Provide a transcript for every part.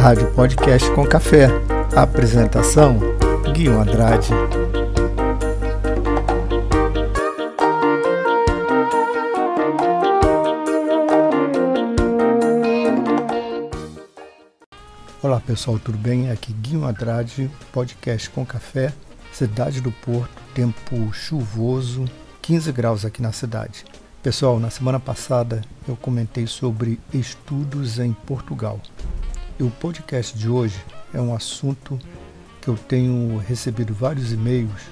Rádio Podcast com Café. Apresentação: Guilherme Andrade. Olá pessoal, tudo bem? Aqui Guilherme Andrade, Podcast com Café, cidade do Porto, tempo chuvoso, 15 graus aqui na cidade. Pessoal, na semana passada eu comentei sobre estudos em Portugal. E o podcast de hoje é um assunto que eu tenho recebido vários e-mails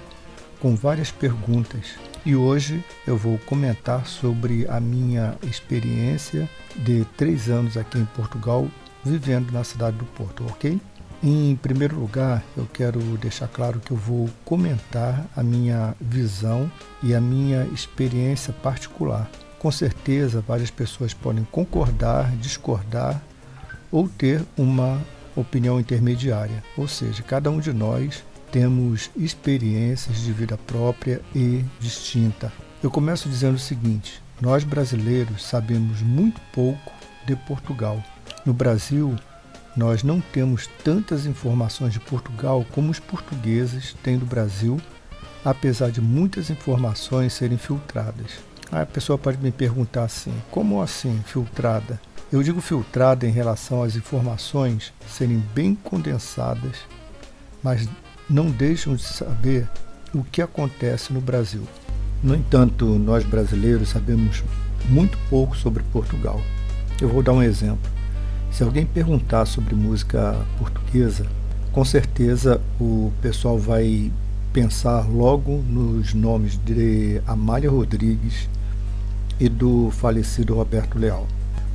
com várias perguntas. E hoje eu vou comentar sobre a minha experiência de três anos aqui em Portugal, vivendo na cidade do Porto, ok? Em primeiro lugar, eu quero deixar claro que eu vou comentar a minha visão e a minha experiência particular. Com certeza, várias pessoas podem concordar, discordar ou ter uma opinião intermediária, ou seja, cada um de nós temos experiências de vida própria e distinta. Eu começo dizendo o seguinte: nós brasileiros sabemos muito pouco de Portugal. No Brasil, nós não temos tantas informações de Portugal como os portugueses têm do Brasil, apesar de muitas informações serem filtradas. A pessoa pode me perguntar assim: como assim filtrada? Eu digo filtrada em relação às informações serem bem condensadas, mas não deixam de saber o que acontece no Brasil. No entanto, nós brasileiros sabemos muito pouco sobre Portugal. Eu vou dar um exemplo. Se alguém perguntar sobre música portuguesa, com certeza o pessoal vai pensar logo nos nomes de Amália Rodrigues e do falecido Roberto Leal.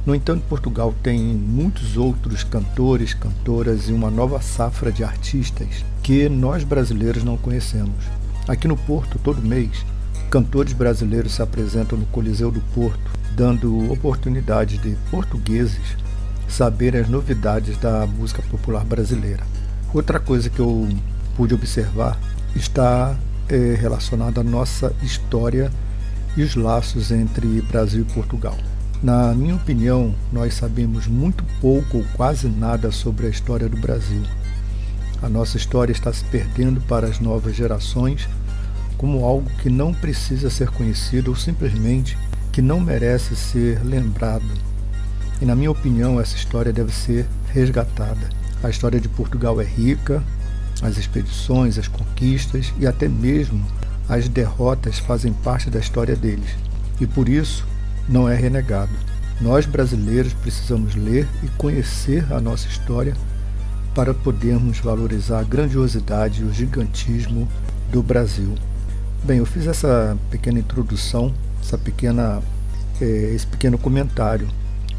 No entanto, Portugal tem muitos outros cantores, cantoras e uma nova safra de artistas que nós brasileiros não conhecemos. Aqui no Porto, todo mês, cantores brasileiros se apresentam no Coliseu do Porto, dando oportunidade de portugueses saberem as novidades da música popular brasileira. Outra coisa que eu pude observar está é, relacionada à nossa história e os laços entre Brasil e Portugal. Na minha opinião, nós sabemos muito pouco ou quase nada sobre a história do Brasil. A nossa história está se perdendo para as novas gerações como algo que não precisa ser conhecido ou simplesmente que não merece ser lembrado. E na minha opinião, essa história deve ser resgatada. A história de Portugal é rica, as expedições, as conquistas e até mesmo as derrotas fazem parte da história deles. E por isso, não é renegado. Nós brasileiros precisamos ler e conhecer a nossa história para podermos valorizar a grandiosidade e o gigantismo do Brasil. Bem, eu fiz essa pequena introdução, essa pequena, é, esse pequeno comentário,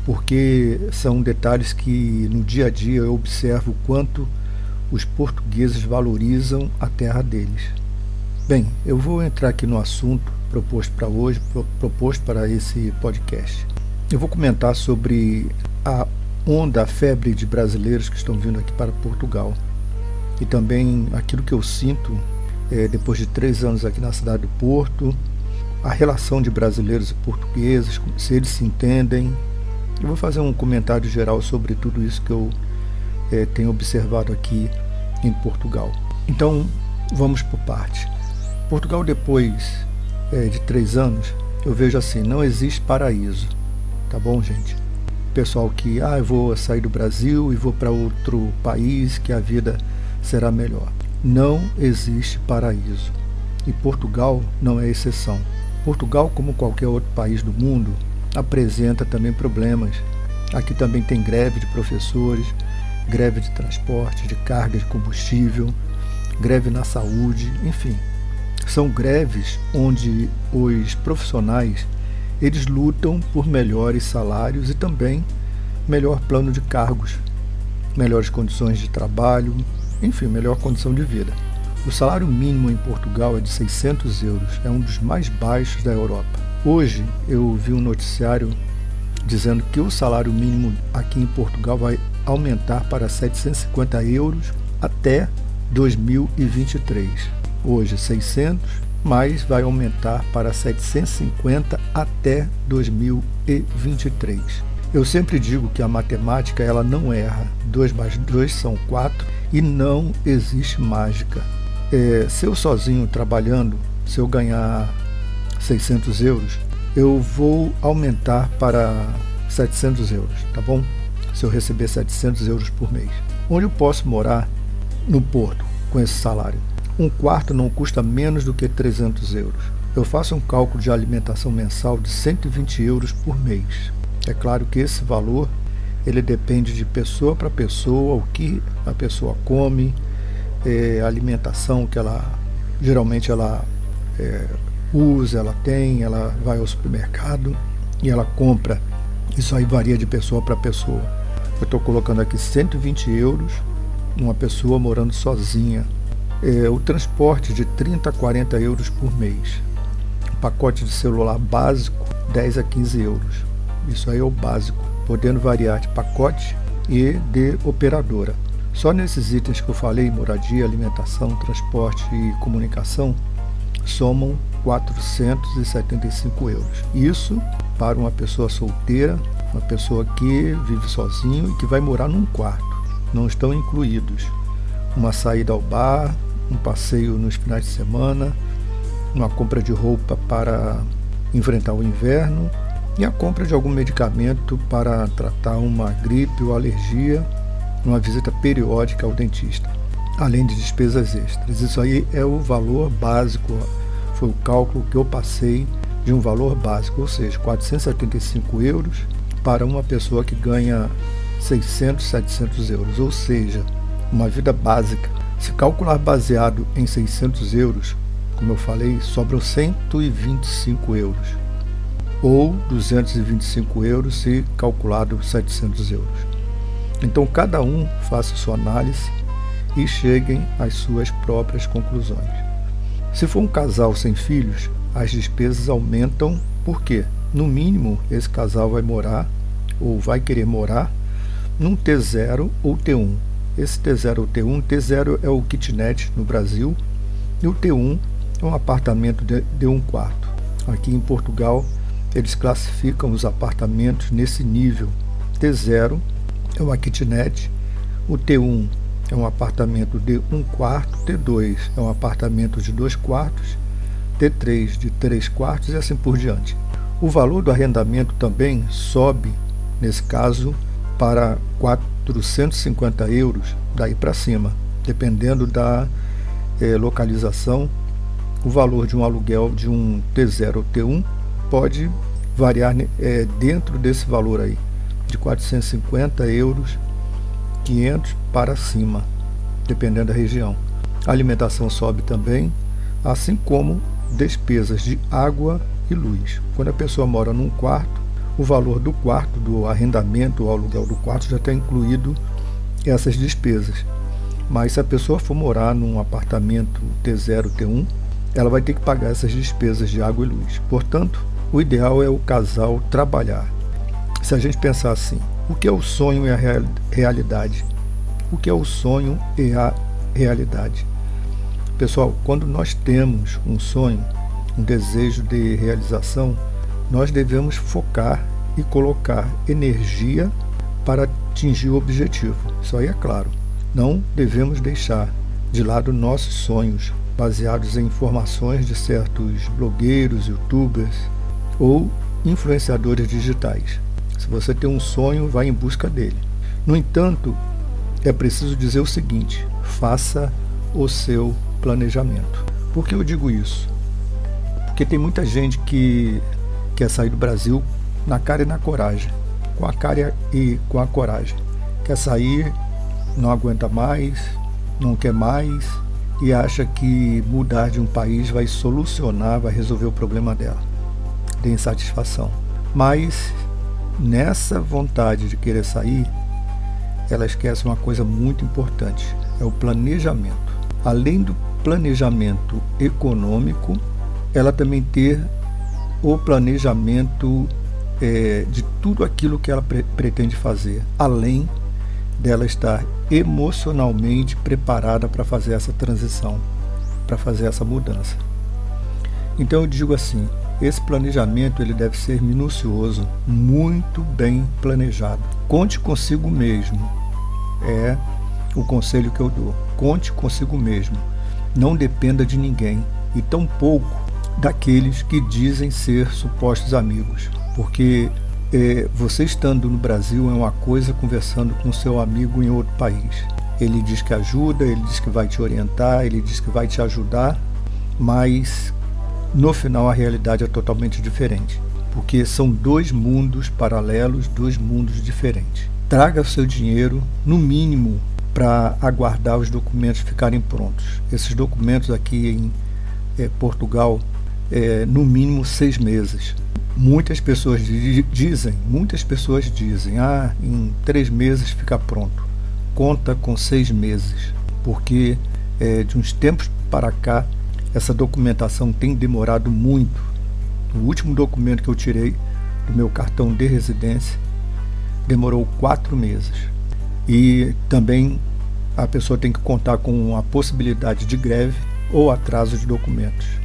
porque são detalhes que no dia a dia eu observo o quanto os portugueses valorizam a terra deles. Bem, eu vou entrar aqui no assunto proposto para hoje, proposto para esse podcast. Eu vou comentar sobre a onda, a febre de brasileiros que estão vindo aqui para Portugal e também aquilo que eu sinto é, depois de três anos aqui na cidade do Porto, a relação de brasileiros e portugueses, se eles se entendem. Eu vou fazer um comentário geral sobre tudo isso que eu é, tenho observado aqui em Portugal. Então, vamos por parte. Portugal, depois é, de três anos, eu vejo assim, não existe paraíso, tá bom, gente? Pessoal que, ah, eu vou sair do Brasil e vou para outro país que a vida será melhor. Não existe paraíso. E Portugal não é exceção. Portugal, como qualquer outro país do mundo, apresenta também problemas. Aqui também tem greve de professores, greve de transporte, de carga de combustível, greve na saúde, enfim, são greves onde os profissionais eles lutam por melhores salários e também melhor plano de cargos, melhores condições de trabalho, enfim, melhor condição de vida. O salário mínimo em Portugal é de 600 euros, é um dos mais baixos da Europa. Hoje eu vi um noticiário dizendo que o salário mínimo aqui em Portugal vai aumentar para 750 euros até 2023 hoje 600, mas vai aumentar para 750 até 2023. Eu sempre digo que a matemática ela não erra. 2 mais 2 são 4 e não existe mágica. É, se eu sozinho trabalhando, se eu ganhar 600 euros, eu vou aumentar para 700 euros, tá bom? Se eu receber 700 euros por mês. Onde eu posso morar no Porto com esse salário? Um quarto não custa menos do que 300 euros. Eu faço um cálculo de alimentação mensal de 120 euros por mês. É claro que esse valor ele depende de pessoa para pessoa, o que a pessoa come, é, a alimentação que ela geralmente ela é, usa, ela tem, ela vai ao supermercado e ela compra. Isso aí varia de pessoa para pessoa. Eu estou colocando aqui 120 euros uma pessoa morando sozinha. É, o transporte de 30 a 40 euros por mês. O pacote de celular básico, 10 a 15 euros. Isso aí é o básico, podendo variar de pacote e de operadora. Só nesses itens que eu falei, moradia, alimentação, transporte e comunicação, somam 475 euros. Isso para uma pessoa solteira, uma pessoa que vive sozinho e que vai morar num quarto. Não estão incluídos uma saída ao bar, um passeio nos finais de semana, uma compra de roupa para enfrentar o inverno e a compra de algum medicamento para tratar uma gripe ou alergia, uma visita periódica ao dentista, além de despesas extras. Isso aí é o valor básico, foi o cálculo que eu passei de um valor básico, ou seja, 475 euros para uma pessoa que ganha 600, 700 euros, ou seja, uma vida básica. Se calcular baseado em 600 euros, como eu falei, sobram 125 euros ou 225 euros se calculado 700 euros. Então cada um faça sua análise e cheguem às suas próprias conclusões. Se for um casal sem filhos, as despesas aumentam porque, no mínimo, esse casal vai morar ou vai querer morar num T0 ou T1. Esse T0 ou T1, T0 é o kitnet no Brasil e o T1 é um apartamento de, de um quarto. Aqui em Portugal eles classificam os apartamentos nesse nível. T0 é uma kitnet, o T1 é um apartamento de um quarto, T2 é um apartamento de dois quartos, T3 de três quartos e assim por diante. O valor do arrendamento também sobe, nesse caso, para 450 euros, daí para cima, dependendo da eh, localização. O valor de um aluguel de um T0 ou T1 pode variar é, dentro desse valor aí, de 450 euros, 500 para cima, dependendo da região. A alimentação sobe também, assim como despesas de água e luz. Quando a pessoa mora num quarto, o valor do quarto, do arrendamento ou aluguel do quarto já está incluído essas despesas. Mas se a pessoa for morar num apartamento T0, T1, ela vai ter que pagar essas despesas de água e luz. Portanto, o ideal é o casal trabalhar. Se a gente pensar assim, o que é o sonho e a realidade? O que é o sonho e a realidade? Pessoal, quando nós temos um sonho, um desejo de realização, nós devemos focar e colocar energia para atingir o objetivo. Isso aí é claro. Não devemos deixar de lado nossos sonhos, baseados em informações de certos blogueiros, youtubers, ou influenciadores digitais. Se você tem um sonho, vá em busca dele. No entanto, é preciso dizer o seguinte: faça o seu planejamento. Por que eu digo isso? Porque tem muita gente que quer sair do Brasil na cara e na coragem, com a cara e com a coragem. Quer sair, não aguenta mais, não quer mais e acha que mudar de um país vai solucionar, vai resolver o problema dela de insatisfação. Mas nessa vontade de querer sair, ela esquece uma coisa muito importante: é o planejamento. Além do planejamento econômico, ela também ter o planejamento é, de tudo aquilo que ela pre pretende fazer, além dela estar emocionalmente preparada para fazer essa transição, para fazer essa mudança. Então eu digo assim: esse planejamento ele deve ser minucioso, muito bem planejado. Conte consigo mesmo. É o conselho que eu dou. Conte consigo mesmo. Não dependa de ninguém e tampouco daqueles que dizem ser supostos amigos, porque é, você estando no Brasil é uma coisa conversando com seu amigo em outro país. Ele diz que ajuda, ele diz que vai te orientar, ele diz que vai te ajudar, mas no final a realidade é totalmente diferente, porque são dois mundos paralelos, dois mundos diferentes. Traga o seu dinheiro, no mínimo, para aguardar os documentos ficarem prontos. Esses documentos aqui em é, Portugal, é, no mínimo seis meses. Muitas pessoas dizem, muitas pessoas dizem, ah, em três meses fica pronto. Conta com seis meses, porque é, de uns tempos para cá essa documentação tem demorado muito. O último documento que eu tirei do meu cartão de residência demorou quatro meses. E também a pessoa tem que contar com a possibilidade de greve ou atraso de documentos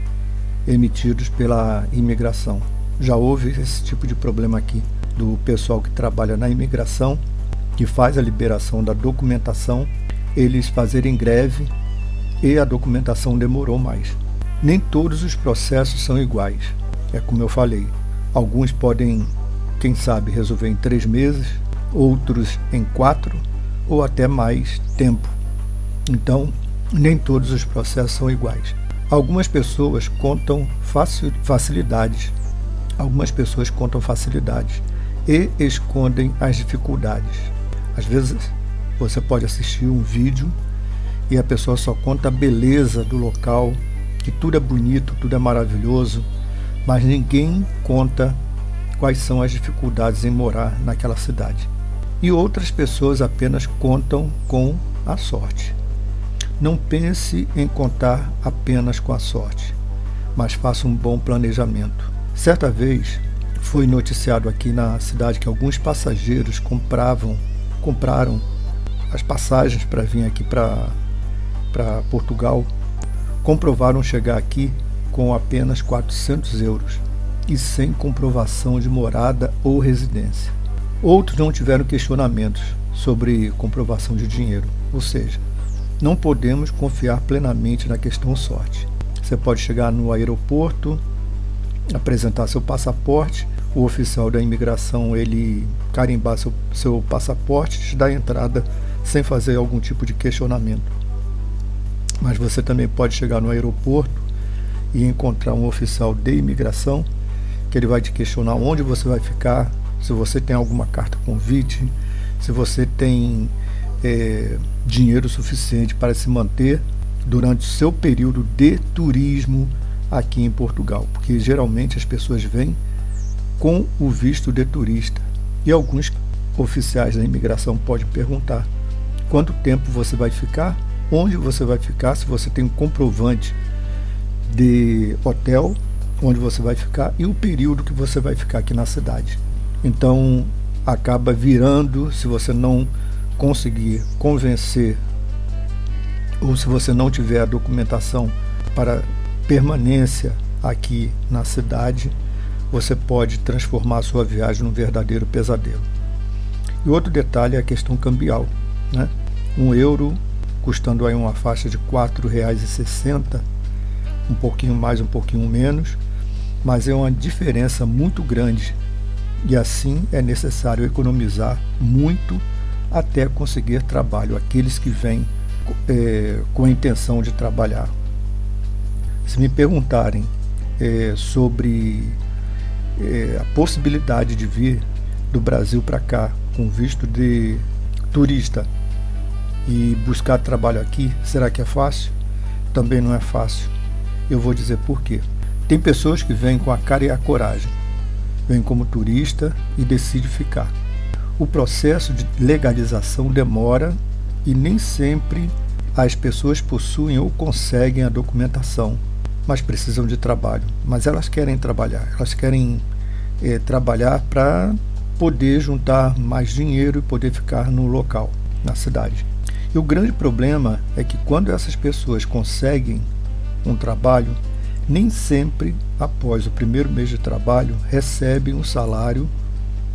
emitidos pela imigração. Já houve esse tipo de problema aqui do pessoal que trabalha na imigração, que faz a liberação da documentação, eles fazerem greve e a documentação demorou mais. Nem todos os processos são iguais. É como eu falei, alguns podem, quem sabe, resolver em três meses, outros em quatro ou até mais tempo. Então, nem todos os processos são iguais. Algumas pessoas contam facilidades algumas pessoas contam facilidades e escondem as dificuldades. Às vezes você pode assistir um vídeo e a pessoa só conta a beleza do local, que tudo é bonito, tudo é maravilhoso, mas ninguém conta quais são as dificuldades em morar naquela cidade. E outras pessoas apenas contam com a sorte. Não pense em contar apenas com a sorte, mas faça um bom planejamento. Certa vez foi noticiado aqui na cidade que alguns passageiros compravam, compraram as passagens para vir aqui para Portugal, comprovaram chegar aqui com apenas 400 euros e sem comprovação de morada ou residência. Outros não tiveram questionamentos sobre comprovação de dinheiro, ou seja, não podemos confiar plenamente na questão sorte. Você pode chegar no aeroporto, apresentar seu passaporte, o oficial da imigração ele carimbar seu, seu passaporte, te dá entrada sem fazer algum tipo de questionamento. Mas você também pode chegar no aeroporto e encontrar um oficial de imigração que ele vai te questionar onde você vai ficar, se você tem alguma carta convite, se você tem é, dinheiro suficiente para se manter durante o seu período de turismo aqui em Portugal, porque geralmente as pessoas vêm com o visto de turista e alguns oficiais da imigração podem perguntar quanto tempo você vai ficar, onde você vai ficar, se você tem um comprovante de hotel, onde você vai ficar e o período que você vai ficar aqui na cidade. Então acaba virando, se você não conseguir convencer ou se você não tiver a documentação para permanência aqui na cidade, você pode transformar a sua viagem num verdadeiro pesadelo. E outro detalhe é a questão cambial. Né? Um euro custando aí uma faixa de R$ 4,60, um pouquinho mais, um pouquinho menos, mas é uma diferença muito grande e assim é necessário economizar muito até conseguir trabalho, aqueles que vêm é, com a intenção de trabalhar. Se me perguntarem é, sobre é, a possibilidade de vir do Brasil para cá com visto de turista e buscar trabalho aqui, será que é fácil? Também não é fácil. Eu vou dizer por quê. Tem pessoas que vêm com a cara e a coragem, vêm como turista e decide ficar. O processo de legalização demora e nem sempre as pessoas possuem ou conseguem a documentação mas precisam de trabalho. Mas elas querem trabalhar, elas querem é, trabalhar para poder juntar mais dinheiro e poder ficar no local, na cidade. E o grande problema é que quando essas pessoas conseguem um trabalho, nem sempre, após o primeiro mês de trabalho, recebem um salário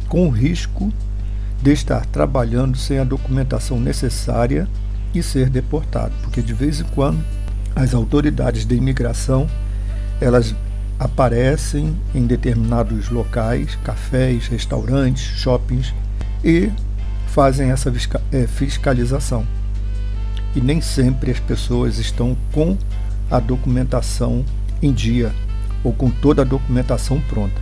com risco de estar trabalhando sem a documentação necessária e ser deportado, porque de vez em quando as autoridades de imigração elas aparecem em determinados locais, cafés, restaurantes, shoppings e fazem essa é, fiscalização. E nem sempre as pessoas estão com a documentação em dia ou com toda a documentação pronta.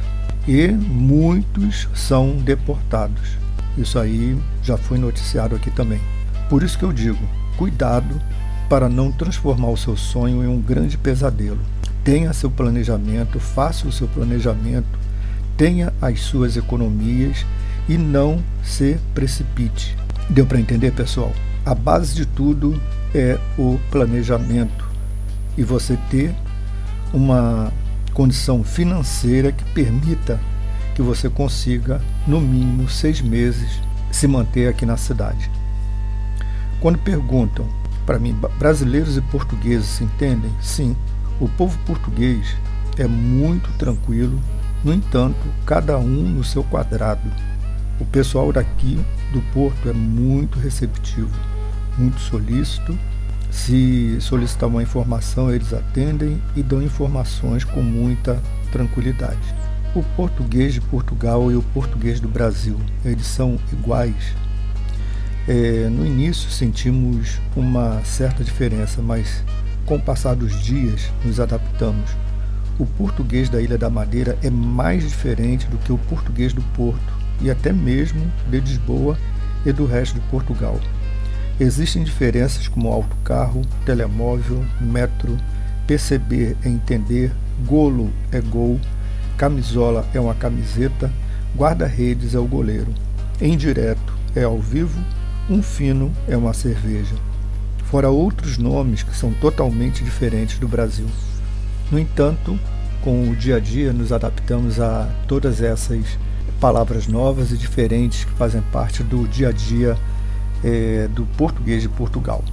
E muitos são deportados. Isso aí já foi noticiado aqui também. Por isso que eu digo, cuidado para não transformar o seu sonho em um grande pesadelo. Tenha seu planejamento, faça o seu planejamento, tenha as suas economias e não se precipite. Deu para entender, pessoal? A base de tudo é o planejamento e você ter uma condição financeira que permita que você consiga, no mínimo seis meses, se manter aqui na cidade. Quando perguntam para mim, brasileiros e portugueses se entendem? Sim, o povo português é muito tranquilo, no entanto, cada um no seu quadrado. O pessoal daqui do Porto é muito receptivo, muito solícito. Se solicitar uma informação, eles atendem e dão informações com muita tranquilidade. O português de Portugal e o português do Brasil, eles são iguais. É, no início sentimos uma certa diferença, mas com o passar dos dias nos adaptamos. O português da Ilha da Madeira é mais diferente do que o português do Porto e até mesmo de Lisboa e do resto de Portugal. Existem diferenças como autocarro, telemóvel, metro, perceber é entender, golo é gol, Camisola é uma camiseta, guarda-redes é o goleiro. Em direto é ao vivo, um fino é uma cerveja. Fora outros nomes que são totalmente diferentes do Brasil. No entanto, com o dia a dia nos adaptamos a todas essas palavras novas e diferentes que fazem parte do dia a dia é, do português de Portugal.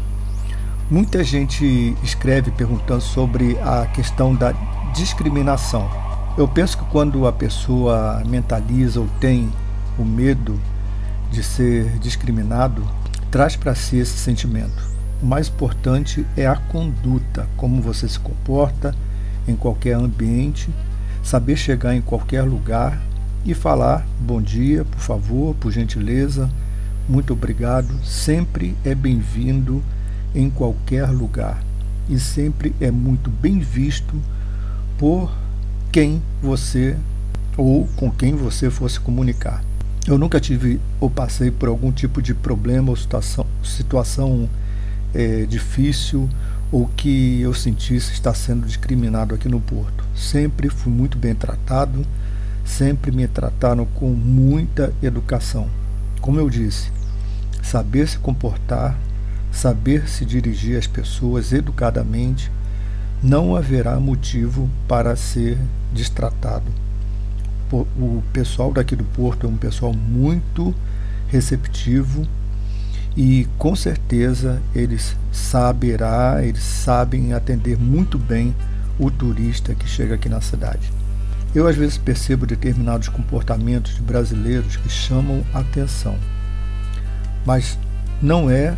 Muita gente escreve perguntando sobre a questão da discriminação. Eu penso que quando a pessoa mentaliza ou tem o medo de ser discriminado, traz para si esse sentimento. O mais importante é a conduta, como você se comporta em qualquer ambiente, saber chegar em qualquer lugar e falar bom dia, por favor, por gentileza, muito obrigado, sempre é bem-vindo em qualquer lugar e sempre é muito bem visto por quem você ou com quem você fosse comunicar. Eu nunca tive ou passei por algum tipo de problema ou situação, situação é, difícil ou que eu sentisse estar sendo discriminado aqui no Porto. Sempre fui muito bem tratado, sempre me trataram com muita educação. Como eu disse, saber se comportar, saber se dirigir às pessoas educadamente, não haverá motivo para ser destratado. O pessoal daqui do Porto é um pessoal muito receptivo e com certeza eles saberá, eles sabem atender muito bem o turista que chega aqui na cidade. Eu às vezes percebo determinados comportamentos de brasileiros que chamam atenção, mas não é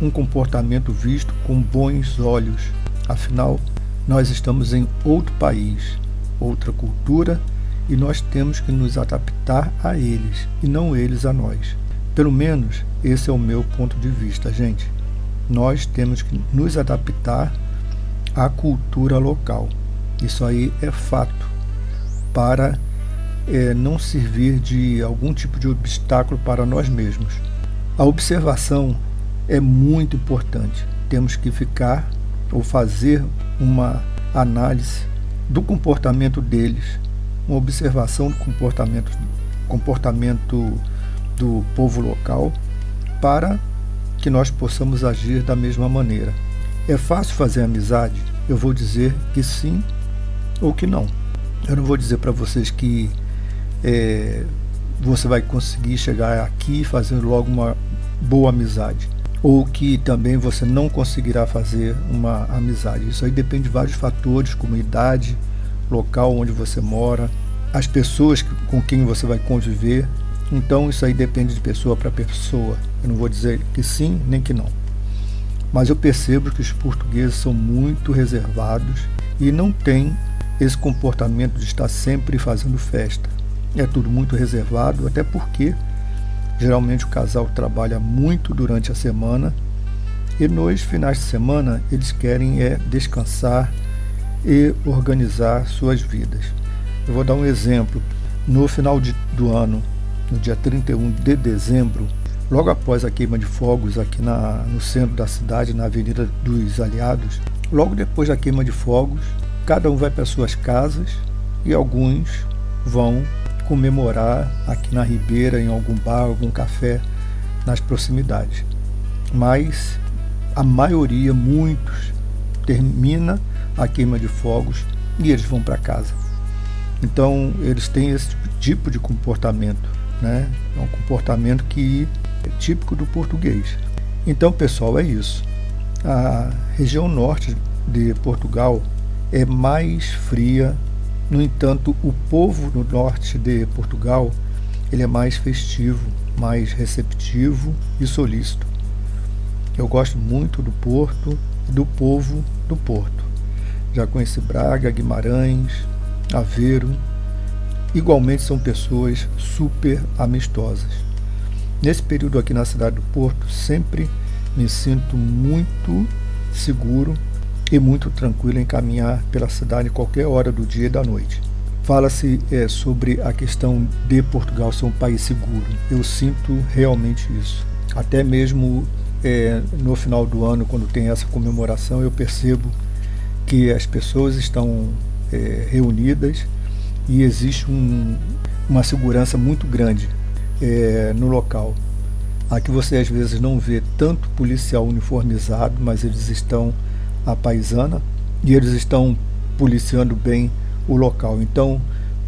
um comportamento visto com bons olhos. Afinal, nós estamos em outro país, outra cultura e nós temos que nos adaptar a eles e não eles a nós. Pelo menos esse é o meu ponto de vista, gente. Nós temos que nos adaptar à cultura local. Isso aí é fato para é, não servir de algum tipo de obstáculo para nós mesmos. A observação é muito importante. Temos que ficar ou fazer uma análise do comportamento deles, uma observação do comportamento, comportamento do povo local, para que nós possamos agir da mesma maneira. É fácil fazer amizade? Eu vou dizer que sim ou que não. Eu não vou dizer para vocês que é, você vai conseguir chegar aqui fazendo logo uma boa amizade. Ou que também você não conseguirá fazer uma amizade. Isso aí depende de vários fatores, como idade, local onde você mora, as pessoas com quem você vai conviver. Então isso aí depende de pessoa para pessoa. Eu não vou dizer que sim nem que não. Mas eu percebo que os portugueses são muito reservados e não têm esse comportamento de estar sempre fazendo festa. É tudo muito reservado, até porque geralmente o casal trabalha muito durante a semana e nos finais de semana eles querem é descansar e organizar suas vidas. Eu vou dar um exemplo. No final de, do ano, no dia 31 de dezembro, logo após a queima de fogos aqui na, no centro da cidade, na Avenida dos Aliados, logo depois da queima de fogos, Cada um vai para suas casas e alguns vão comemorar aqui na Ribeira, em algum bar, algum café nas proximidades. Mas a maioria, muitos, termina a queima de fogos e eles vão para casa. Então eles têm esse tipo de comportamento, né? É um comportamento que é típico do português. Então, pessoal, é isso. A região norte de Portugal é mais fria. No entanto, o povo no norte de Portugal ele é mais festivo, mais receptivo e solícito. Eu gosto muito do Porto e do povo do Porto. Já conheci Braga, Guimarães, Aveiro. Igualmente são pessoas super amistosas. Nesse período aqui na cidade do Porto, sempre me sinto muito seguro e muito tranquilo em caminhar pela cidade qualquer hora do dia e da noite. Fala-se é, sobre a questão de Portugal ser um país seguro. Eu sinto realmente isso. Até mesmo é, no final do ano, quando tem essa comemoração, eu percebo que as pessoas estão é, reunidas e existe um, uma segurança muito grande é, no local. Aqui você às vezes não vê tanto policial uniformizado, mas eles estão a paisana e eles estão policiando bem o local. Então,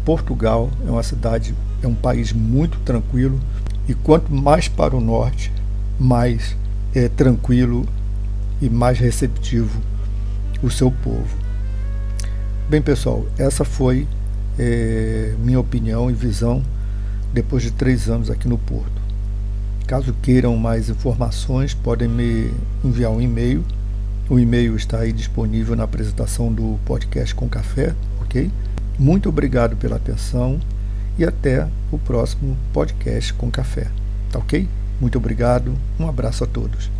Portugal é uma cidade, é um país muito tranquilo e quanto mais para o norte, mais é tranquilo e mais receptivo o seu povo. Bem, pessoal, essa foi é, minha opinião e visão depois de três anos aqui no Porto. Caso queiram mais informações, podem me enviar um e-mail o e-mail está aí disponível na apresentação do podcast com café, ok? Muito obrigado pela atenção e até o próximo podcast com café, tá ok? Muito obrigado, um abraço a todos.